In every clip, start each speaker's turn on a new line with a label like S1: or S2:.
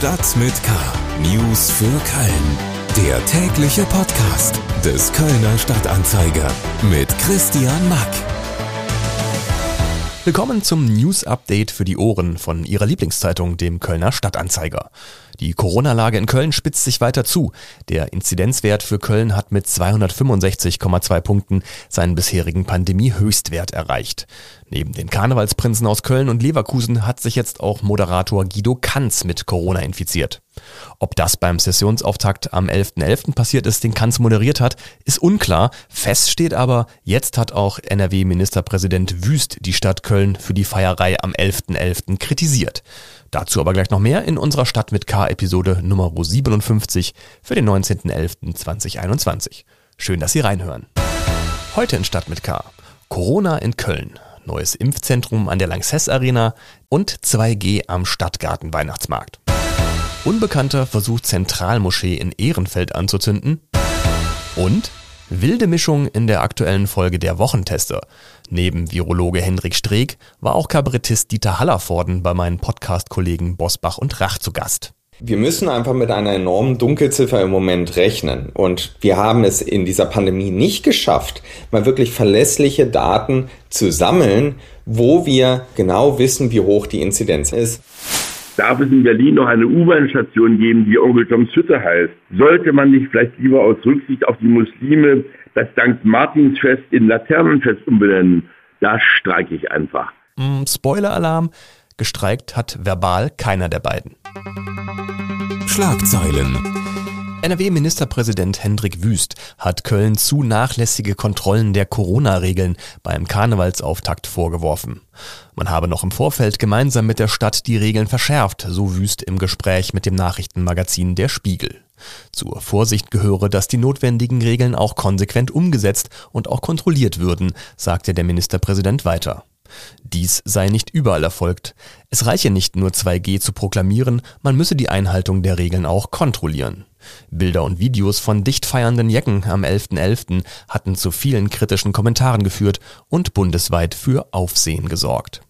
S1: Stadt mit K. News für Köln. Der tägliche Podcast des Kölner Stadtanzeiger mit Christian Mack.
S2: Willkommen zum News Update für die Ohren von Ihrer Lieblingszeitung, dem Kölner Stadtanzeiger. Die Corona-Lage in Köln spitzt sich weiter zu. Der Inzidenzwert für Köln hat mit 265,2 Punkten seinen bisherigen Pandemie-Höchstwert erreicht. Neben den Karnevalsprinzen aus Köln und Leverkusen hat sich jetzt auch Moderator Guido Kanz mit Corona infiziert. Ob das beim Sessionsauftakt am 11.11. .11. passiert ist, den Kanz moderiert hat, ist unklar. Fest steht aber, jetzt hat auch NRW-Ministerpräsident Wüst die Stadt Köln für die Feierei am 11.11. .11. kritisiert. Dazu aber gleich noch mehr in unserer Stadt mit K-Episode Nummer 57 für den 19.11.2021. Schön, dass Sie reinhören. Heute in Stadt mit K. Corona in Köln. Neues Impfzentrum an der Lanxess Arena und 2G am Stadtgarten Weihnachtsmarkt. Unbekannter versucht Zentralmoschee in Ehrenfeld anzuzünden. Und wilde Mischung in der aktuellen Folge der Wochentester. Neben Virologe Hendrik Streeck war auch Kabarettist Dieter Hallervorden bei meinen Podcast-Kollegen Bosbach und Rach zu Gast.
S3: Wir müssen einfach mit einer enormen Dunkelziffer im Moment rechnen. Und wir haben es in dieser Pandemie nicht geschafft, mal wirklich verlässliche Daten zu sammeln, wo wir genau wissen, wie hoch die Inzidenz ist.
S4: Darf es in Berlin noch eine U-Bahn-Station geben, die Onkel Toms Hütte heißt? Sollte man nicht vielleicht lieber aus Rücksicht auf die Muslime das St. Martinsfest in Laternenfest umbenennen? Da streike ich einfach.
S2: Mm, Spoiler-Alarm, gestreikt hat verbal keiner der beiden.
S1: Schlagzeilen.
S2: NRW-Ministerpräsident Hendrik Wüst hat Köln zu nachlässige Kontrollen der Corona-Regeln beim Karnevalsauftakt vorgeworfen. Man habe noch im Vorfeld gemeinsam mit der Stadt die Regeln verschärft, so Wüst im Gespräch mit dem Nachrichtenmagazin Der Spiegel. Zur Vorsicht gehöre, dass die notwendigen Regeln auch konsequent umgesetzt und auch kontrolliert würden, sagte der Ministerpräsident weiter. Dies sei nicht überall erfolgt. Es reiche nicht nur 2G zu proklamieren, man müsse die Einhaltung der Regeln auch kontrollieren. Bilder und Videos von dicht feiernden Jecken am 11.11. .11. hatten zu vielen kritischen Kommentaren geführt und bundesweit für Aufsehen gesorgt.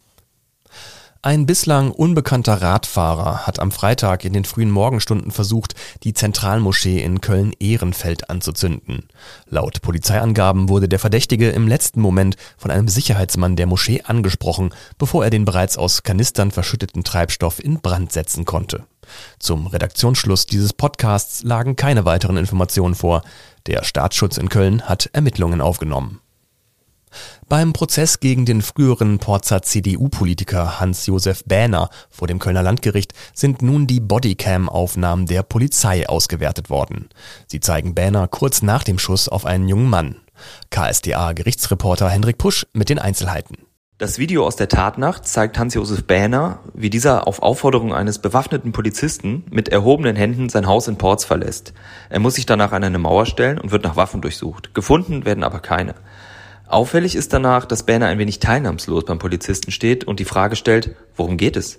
S2: Ein bislang unbekannter Radfahrer hat am Freitag in den frühen Morgenstunden versucht, die Zentralmoschee in Köln-Ehrenfeld anzuzünden. Laut Polizeiangaben wurde der Verdächtige im letzten Moment von einem Sicherheitsmann der Moschee angesprochen, bevor er den bereits aus Kanistern verschütteten Treibstoff in Brand setzen konnte. Zum Redaktionsschluss dieses Podcasts lagen keine weiteren Informationen vor. Der Staatsschutz in Köln hat Ermittlungen aufgenommen. Beim Prozess gegen den früheren Porzer CDU-Politiker Hans-Josef Bähner vor dem Kölner Landgericht sind nun die Bodycam-Aufnahmen der Polizei ausgewertet worden. Sie zeigen Bähner kurz nach dem Schuss auf einen jungen Mann. KSDA-Gerichtsreporter Hendrik Pusch mit den Einzelheiten.
S5: Das Video aus der Tatnacht zeigt Hans-Josef Bähner, wie dieser auf Aufforderung eines bewaffneten Polizisten mit erhobenen Händen sein Haus in Porz verlässt. Er muss sich danach an eine Mauer stellen und wird nach Waffen durchsucht. Gefunden werden aber keine. Auffällig ist danach, dass Banner ein wenig teilnahmslos beim Polizisten steht und die Frage stellt, worum geht es?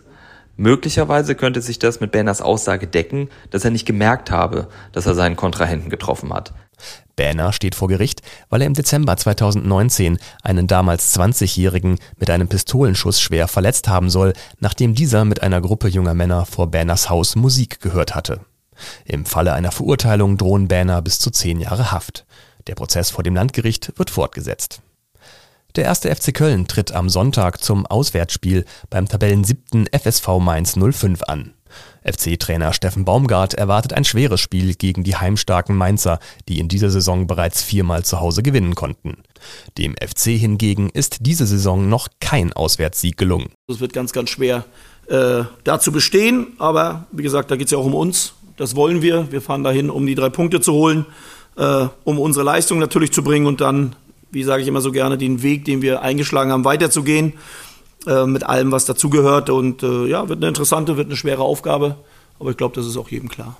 S5: Möglicherweise könnte sich das mit Banners Aussage decken, dass er nicht gemerkt habe, dass er seinen Kontrahenten getroffen hat.
S2: Banner steht vor Gericht, weil er im Dezember 2019 einen damals 20-Jährigen mit einem Pistolenschuss schwer verletzt haben soll, nachdem dieser mit einer Gruppe junger Männer vor Banners Haus Musik gehört hatte. Im Falle einer Verurteilung drohen Banner bis zu zehn Jahre Haft. Der Prozess vor dem Landgericht wird fortgesetzt. Der erste FC Köln tritt am Sonntag zum Auswärtsspiel beim Tabellen siebten FSV Mainz 05 an. FC-Trainer Steffen Baumgart erwartet ein schweres Spiel gegen die heimstarken Mainzer, die in dieser Saison bereits viermal zu Hause gewinnen konnten. Dem FC hingegen ist diese Saison noch kein Auswärtssieg gelungen.
S6: Es wird ganz, ganz schwer äh, da zu bestehen, aber wie gesagt, da geht es ja auch um uns. Das wollen wir. Wir fahren dahin, um die drei Punkte zu holen äh, um unsere Leistung natürlich zu bringen und dann, wie sage ich immer so gerne, den Weg, den wir eingeschlagen haben, weiterzugehen äh, mit allem, was dazugehört. Und äh, ja, wird eine interessante, wird eine schwere Aufgabe, aber ich glaube, das ist auch jedem klar.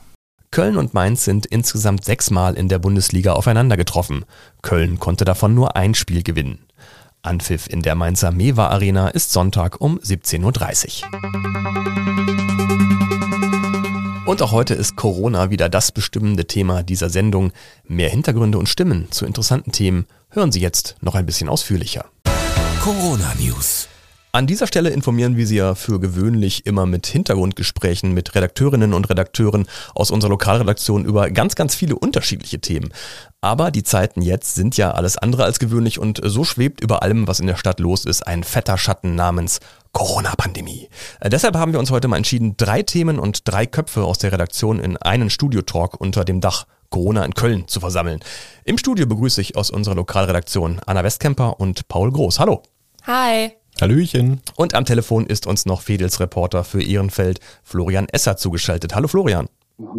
S2: Köln und Mainz sind insgesamt sechsmal in der Bundesliga aufeinander getroffen. Köln konnte davon nur ein Spiel gewinnen. Anpfiff in der Mainzer Mewa Arena ist Sonntag um 17.30 Uhr. Und auch heute ist Corona wieder das bestimmende Thema dieser Sendung. Mehr Hintergründe und Stimmen zu interessanten Themen hören Sie jetzt noch ein bisschen ausführlicher.
S1: Corona News.
S2: An dieser Stelle informieren wir Sie ja für gewöhnlich immer mit Hintergrundgesprächen mit Redakteurinnen und Redakteuren aus unserer Lokalredaktion über ganz, ganz viele unterschiedliche Themen. Aber die Zeiten jetzt sind ja alles andere als gewöhnlich und so schwebt über allem, was in der Stadt los ist, ein fetter Schatten namens Corona-Pandemie. Äh, deshalb haben wir uns heute mal entschieden, drei Themen und drei Köpfe aus der Redaktion in einen Studiotalk unter dem Dach Corona in Köln zu versammeln. Im Studio begrüße ich aus unserer Lokalredaktion Anna Westkemper und Paul Groß. Hallo.
S7: Hi.
S2: Hallöchen. Und am Telefon ist uns noch Fedels Reporter für Ehrenfeld, Florian Esser, zugeschaltet. Hallo Florian.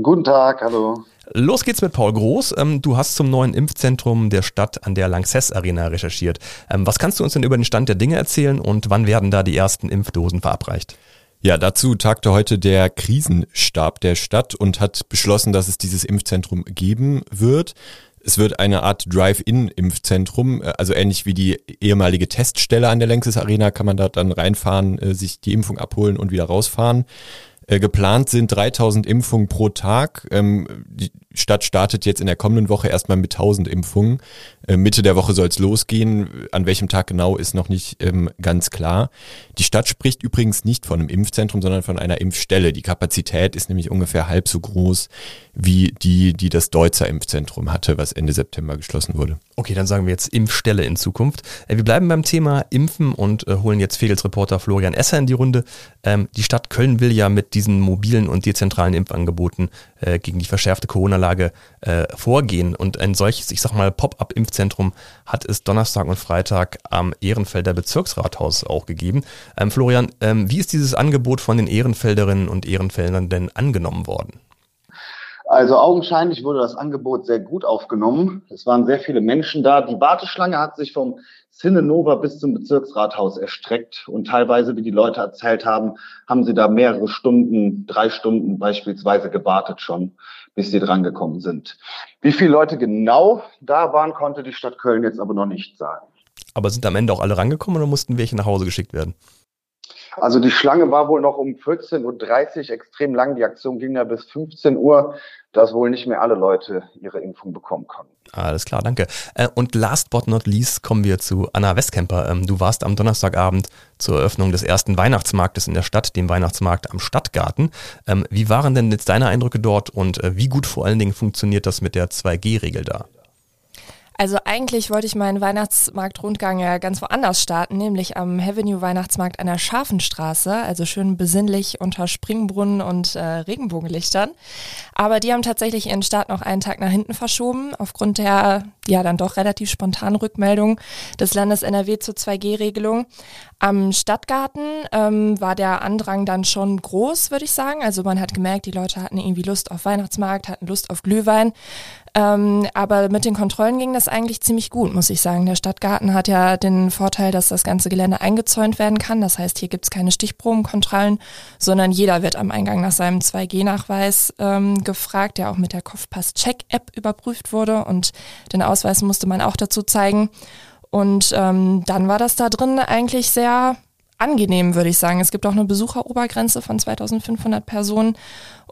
S8: Guten Tag, hallo.
S2: Los geht's mit Paul Groß. Ähm, du hast zum neuen Impfzentrum der Stadt an der Lanxess Arena recherchiert. Ähm, was kannst du uns denn über den Stand der Dinge erzählen und wann werden da die ersten Impfdosen verabreicht?
S9: Ja, dazu tagte heute der Krisenstab der Stadt und hat beschlossen, dass es dieses Impfzentrum geben wird. Es wird eine Art Drive-In-Impfzentrum, äh, also ähnlich wie die ehemalige Teststelle an der Längses Arena kann man da dann reinfahren, äh, sich die Impfung abholen und wieder rausfahren. Äh, geplant sind 3000 Impfungen pro Tag. Ähm, die Stadt startet jetzt in der kommenden Woche erstmal mit 1000 Impfungen. Äh, Mitte der Woche soll es losgehen. An welchem Tag genau ist noch nicht ähm, ganz klar. Die Stadt spricht übrigens nicht von einem Impfzentrum, sondern von einer Impfstelle. Die Kapazität ist nämlich ungefähr halb so groß wie die, die das Deutzer Impfzentrum hatte, was Ende September geschlossen wurde.
S2: Okay, dann sagen wir jetzt Impfstelle in Zukunft. Äh, wir bleiben beim Thema Impfen und äh, holen jetzt Fegels Reporter Florian Esser in die Runde. Ähm, die Stadt Köln will ja mit diesen mobilen und dezentralen Impfangeboten äh, gegen die verschärfte Corona-Lage äh, vorgehen. Und ein solches, ich sag mal, Pop-up-Impfzentrum hat es Donnerstag und Freitag am Ehrenfelder Bezirksrathaus auch gegeben. Ähm, Florian, ähm, wie ist dieses Angebot von den Ehrenfelderinnen und Ehrenfeldern denn angenommen worden?
S8: Also augenscheinlich wurde das Angebot sehr gut aufgenommen. Es waren sehr viele Menschen da. Die Warteschlange hat sich vom Cinnenova bis zum Bezirksrathaus erstreckt und teilweise, wie die Leute erzählt haben, haben sie da mehrere Stunden, drei Stunden beispielsweise gewartet schon, bis sie drangekommen sind. Wie viele Leute genau da waren, konnte die Stadt Köln jetzt aber noch nicht sagen.
S2: Aber sind am Ende auch alle rangekommen oder mussten welche nach Hause geschickt werden?
S8: Also die Schlange war wohl noch um 14.30 Uhr extrem lang. Die Aktion ging ja bis 15 Uhr, dass wohl nicht mehr alle Leute ihre Impfung bekommen konnten.
S2: Alles klar, danke. Äh, und last but not least kommen wir zu Anna Westkemper. Ähm, du warst am Donnerstagabend zur Eröffnung des ersten Weihnachtsmarktes in der Stadt, dem Weihnachtsmarkt am Stadtgarten. Ähm, wie waren denn jetzt deine Eindrücke dort und äh, wie gut vor allen Dingen funktioniert das mit der 2G-Regel da?
S7: Also eigentlich wollte ich meinen Weihnachtsmarktrundgang ja ganz woanders starten, nämlich am Avenue Weihnachtsmarkt an der Scharfenstraße, also schön besinnlich unter Springbrunnen und äh, Regenbogenlichtern. Aber die haben tatsächlich ihren Start noch einen Tag nach hinten verschoben, aufgrund der ja dann doch relativ spontanen Rückmeldung des Landes NRW zur 2G-Regelung. Am Stadtgarten ähm, war der Andrang dann schon groß, würde ich sagen. Also man hat gemerkt, die Leute hatten irgendwie Lust auf Weihnachtsmarkt, hatten Lust auf Glühwein. Ähm, aber mit den Kontrollen ging das eigentlich ziemlich gut, muss ich sagen. Der Stadtgarten hat ja den Vorteil, dass das ganze Gelände eingezäunt werden kann. Das heißt, hier gibt's keine Stichprobenkontrollen, sondern jeder wird am Eingang nach seinem 2G-Nachweis ähm, gefragt, der auch mit der Kopfpass-Check-App überprüft wurde und den Ausweis musste man auch dazu zeigen. Und ähm, dann war das da drin eigentlich sehr angenehm, würde ich sagen. Es gibt auch eine Besucherobergrenze von 2500 Personen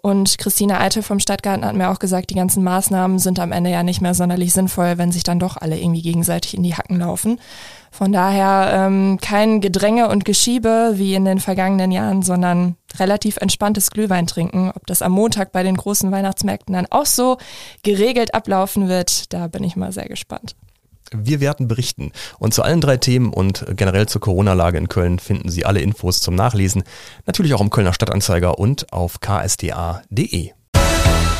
S7: und Christine Eitel vom Stadtgarten hat mir auch gesagt, die ganzen Maßnahmen sind am Ende ja nicht mehr sonderlich sinnvoll, wenn sich dann doch alle irgendwie gegenseitig in die Hacken laufen. Von daher ähm, kein Gedränge und Geschiebe wie in den vergangenen Jahren, sondern relativ entspanntes Glühwein trinken. Ob das am Montag bei den großen Weihnachtsmärkten dann auch so geregelt ablaufen wird, da bin ich mal sehr gespannt.
S2: Wir werden berichten. Und zu allen drei Themen und generell zur Corona-Lage in Köln finden Sie alle Infos zum Nachlesen. Natürlich auch im Kölner Stadtanzeiger und auf ksda.de.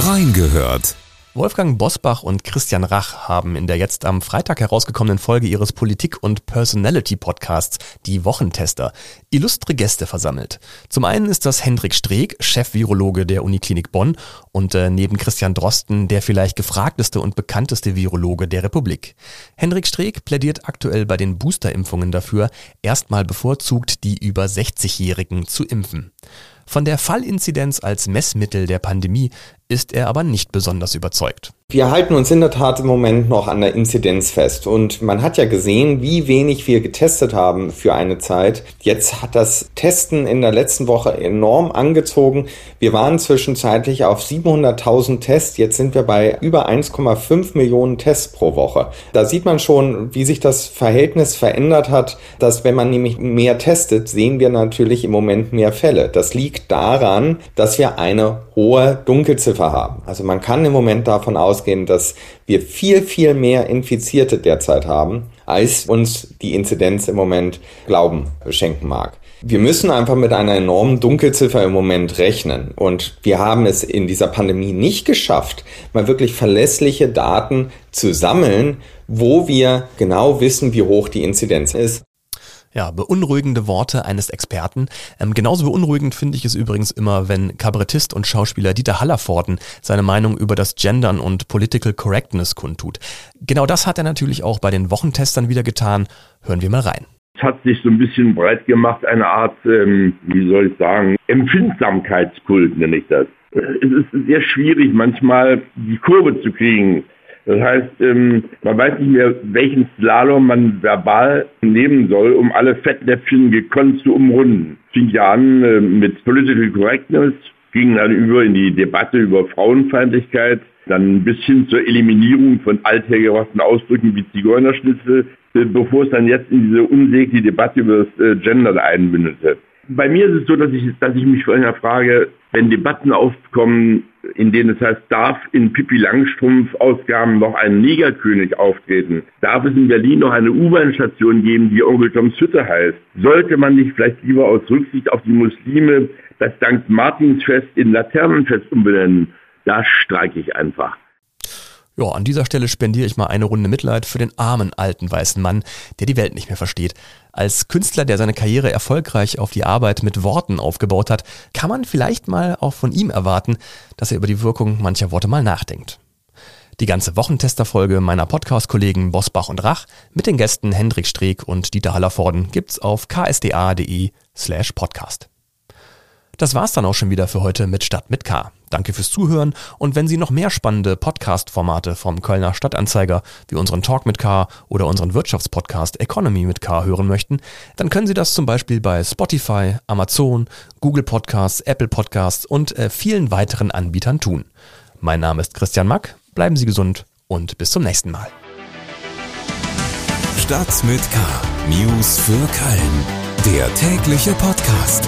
S1: Reingehört.
S2: Wolfgang Bosbach und Christian Rach haben in der jetzt am Freitag herausgekommenen Folge ihres Politik- und Personality-Podcasts Die Wochentester illustre Gäste versammelt. Zum einen ist das Hendrik Streeck, Chef-Virologe der Uniklinik Bonn und äh, neben Christian Drosten der vielleicht gefragteste und bekannteste Virologe der Republik. Hendrik Streeck plädiert aktuell bei den Boosterimpfungen dafür, erstmal bevorzugt die über 60-Jährigen zu impfen. Von der Fallinzidenz als Messmittel der Pandemie ist er aber nicht besonders überzeugt.
S3: Wir halten uns in der Tat im Moment noch an der Inzidenz fest. Und man hat ja gesehen, wie wenig wir getestet haben für eine Zeit. Jetzt hat das Testen in der letzten Woche enorm angezogen. Wir waren zwischenzeitlich auf 700.000 Tests. Jetzt sind wir bei über 1,5 Millionen Tests pro Woche. Da sieht man schon, wie sich das Verhältnis verändert hat, dass wenn man nämlich mehr testet, sehen wir natürlich im Moment mehr Fälle. Das liegt daran, dass wir eine hohe Dunkelziffer haben. Also man kann im Moment davon ausgehen, dass wir viel, viel mehr Infizierte derzeit haben, als uns die Inzidenz im Moment Glauben schenken mag. Wir müssen einfach mit einer enormen Dunkelziffer im Moment rechnen. Und wir haben es in dieser Pandemie nicht geschafft, mal wirklich verlässliche Daten zu sammeln, wo wir genau wissen, wie hoch die Inzidenz ist.
S2: Ja, beunruhigende Worte eines Experten. Ähm, genauso beunruhigend finde ich es übrigens immer, wenn Kabarettist und Schauspieler Dieter Hallervorden seine Meinung über das Gendern und Political Correctness kundtut. Genau das hat er natürlich auch bei den Wochentestern wieder getan. Hören wir mal rein.
S4: Es hat sich so ein bisschen breit gemacht, eine Art, ähm, wie soll ich sagen, Empfindsamkeitskult nenne ich das. Es ist sehr schwierig, manchmal die Kurve zu kriegen das heißt, ähm, man weiß nicht mehr, welchen Slalom man verbal nehmen soll, um alle Fettnäpfchen gekonnt zu umrunden. Fing ja an äh, mit Political Correctness, ging dann über in die Debatte über Frauenfeindlichkeit, dann bis hin zur Eliminierung von althergebrachten Ausdrücken wie Zigeunerschnitzel, äh, bevor es dann jetzt in diese unsägliche Debatte über das äh, Gender einmündete. Bei mir ist es so, dass ich, dass ich mich vorhin frage, wenn Debatten aufkommen, in denen es heißt, darf in Pippi Langstrumpf Ausgaben noch ein Negerkönig auftreten? Darf es in Berlin noch eine U-Bahn-Station geben, die Onkel Toms Hütte heißt? Sollte man nicht vielleicht lieber aus Rücksicht auf die Muslime das St. Martinsfest in Laternenfest umbenennen? Da streike ich einfach.
S2: Ja, an dieser Stelle spendiere ich mal eine Runde Mitleid für den armen alten weißen Mann, der die Welt nicht mehr versteht. Als Künstler, der seine Karriere erfolgreich auf die Arbeit mit Worten aufgebaut hat, kann man vielleicht mal auch von ihm erwarten, dass er über die Wirkung mancher Worte mal nachdenkt. Die ganze Wochentesterfolge meiner Podcast-Kollegen Bosbach und Rach mit den Gästen Hendrik Streeck und Dieter Hallervorden gibt's auf ksda.de slash podcast. Das war's dann auch schon wieder für heute mit Stadt mit K. Danke fürs Zuhören und wenn Sie noch mehr spannende Podcast-Formate vom Kölner Stadtanzeiger wie unseren Talk mit K oder unseren Wirtschaftspodcast Economy mit K hören möchten, dann können Sie das zum Beispiel bei Spotify, Amazon, Google Podcasts, Apple Podcasts und äh, vielen weiteren Anbietern tun. Mein Name ist Christian Mack, bleiben Sie gesund und bis zum nächsten Mal.
S1: Stadt mit K. News für Köln. Der tägliche Podcast.